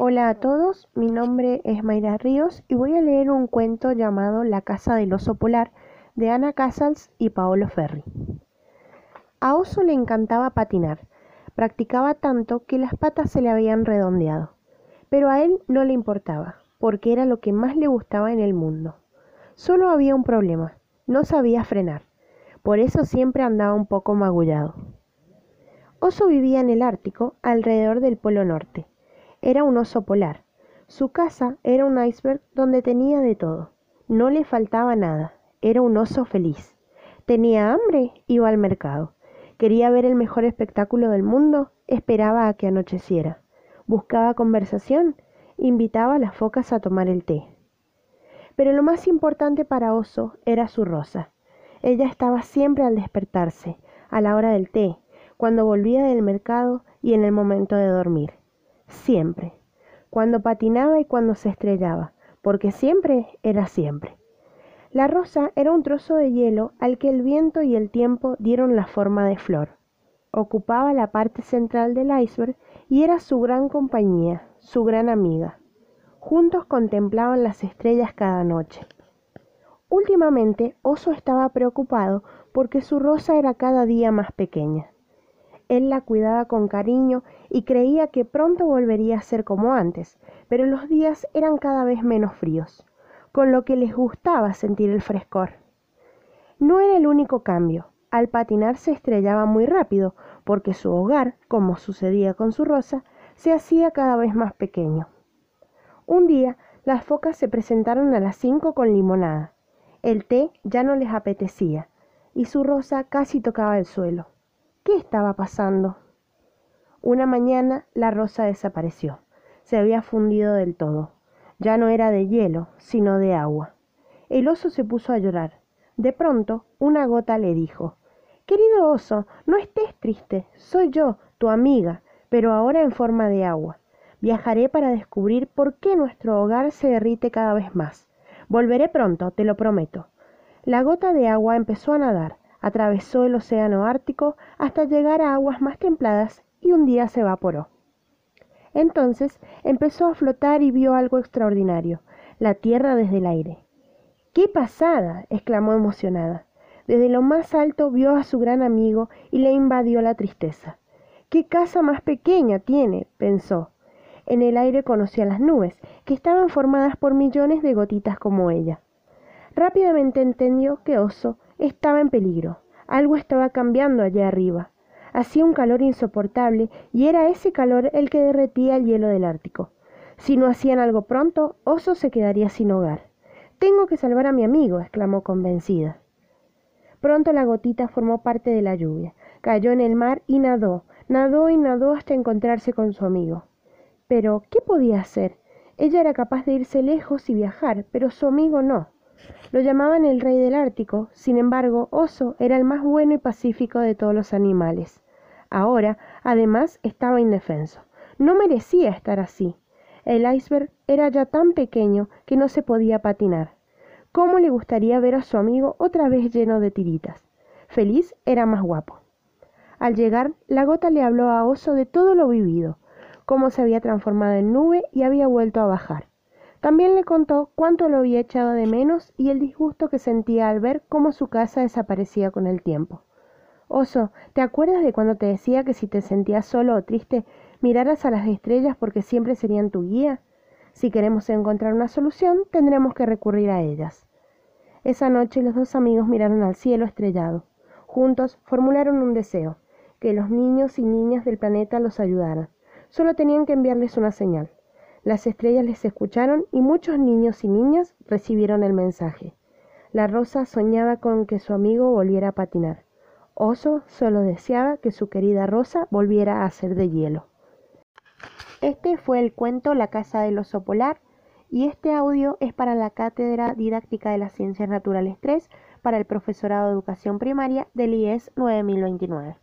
Hola a todos, mi nombre es Mayra Ríos y voy a leer un cuento llamado La casa del oso polar de Ana Casals y Paolo Ferri. A Oso le encantaba patinar, practicaba tanto que las patas se le habían redondeado, pero a él no le importaba, porque era lo que más le gustaba en el mundo. Solo había un problema, no sabía frenar, por eso siempre andaba un poco magullado. Oso vivía en el Ártico, alrededor del Polo Norte. Era un oso polar. Su casa era un iceberg donde tenía de todo. No le faltaba nada. Era un oso feliz. Tenía hambre, iba al mercado. Quería ver el mejor espectáculo del mundo, esperaba a que anocheciera. Buscaba conversación, invitaba a las focas a tomar el té. Pero lo más importante para Oso era su rosa. Ella estaba siempre al despertarse, a la hora del té, cuando volvía del mercado y en el momento de dormir. Siempre. Cuando patinaba y cuando se estrellaba, porque siempre era siempre. La rosa era un trozo de hielo al que el viento y el tiempo dieron la forma de flor. Ocupaba la parte central del iceberg y era su gran compañía, su gran amiga. Juntos contemplaban las estrellas cada noche. Últimamente Oso estaba preocupado porque su rosa era cada día más pequeña. Él la cuidaba con cariño y creía que pronto volvería a ser como antes, pero los días eran cada vez menos fríos, con lo que les gustaba sentir el frescor. No era el único cambio. Al patinar se estrellaba muy rápido, porque su hogar, como sucedía con su rosa, se hacía cada vez más pequeño. Un día, las focas se presentaron a las cinco con limonada. El té ya no les apetecía, y su rosa casi tocaba el suelo. ¿Qué estaba pasando? Una mañana la rosa desapareció. Se había fundido del todo. Ya no era de hielo, sino de agua. El oso se puso a llorar. De pronto, una gota le dijo Querido oso, no estés triste. Soy yo, tu amiga, pero ahora en forma de agua. Viajaré para descubrir por qué nuestro hogar se derrite cada vez más. Volveré pronto, te lo prometo. La gota de agua empezó a nadar, atravesó el océano Ártico hasta llegar a aguas más templadas y un día se evaporó. Entonces empezó a flotar y vio algo extraordinario, la tierra desde el aire. ¡Qué pasada! exclamó emocionada. Desde lo más alto vio a su gran amigo y le invadió la tristeza. ¡Qué casa más pequeña tiene! pensó. En el aire conocía las nubes, que estaban formadas por millones de gotitas como ella. Rápidamente entendió que Oso estaba en peligro. Algo estaba cambiando allá arriba. Hacía un calor insoportable y era ese calor el que derretía el hielo del Ártico. Si no hacían algo pronto, Oso se quedaría sin hogar. Tengo que salvar a mi amigo, exclamó convencida. Pronto la gotita formó parte de la lluvia, cayó en el mar y nadó, nadó y nadó hasta encontrarse con su amigo. Pero, ¿qué podía hacer? Ella era capaz de irse lejos y viajar, pero su amigo no. Lo llamaban el rey del Ártico, sin embargo, Oso era el más bueno y pacífico de todos los animales. Ahora, además, estaba indefenso. No merecía estar así. El iceberg era ya tan pequeño que no se podía patinar. ¿Cómo le gustaría ver a su amigo otra vez lleno de tiritas? Feliz era más guapo. Al llegar, la gota le habló a Oso de todo lo vivido, cómo se había transformado en nube y había vuelto a bajar. También le contó cuánto lo había echado de menos y el disgusto que sentía al ver cómo su casa desaparecía con el tiempo. Oso, ¿te acuerdas de cuando te decía que si te sentías solo o triste, miraras a las estrellas porque siempre serían tu guía? Si queremos encontrar una solución, tendremos que recurrir a ellas. Esa noche los dos amigos miraron al cielo estrellado. Juntos formularon un deseo, que los niños y niñas del planeta los ayudaran. Solo tenían que enviarles una señal. Las estrellas les escucharon y muchos niños y niñas recibieron el mensaje. La rosa soñaba con que su amigo volviera a patinar. Oso solo deseaba que su querida rosa volviera a ser de hielo. Este fue el cuento La casa del oso polar y este audio es para la Cátedra Didáctica de las Ciencias Naturales 3 para el Profesorado de Educación Primaria del IES 9029.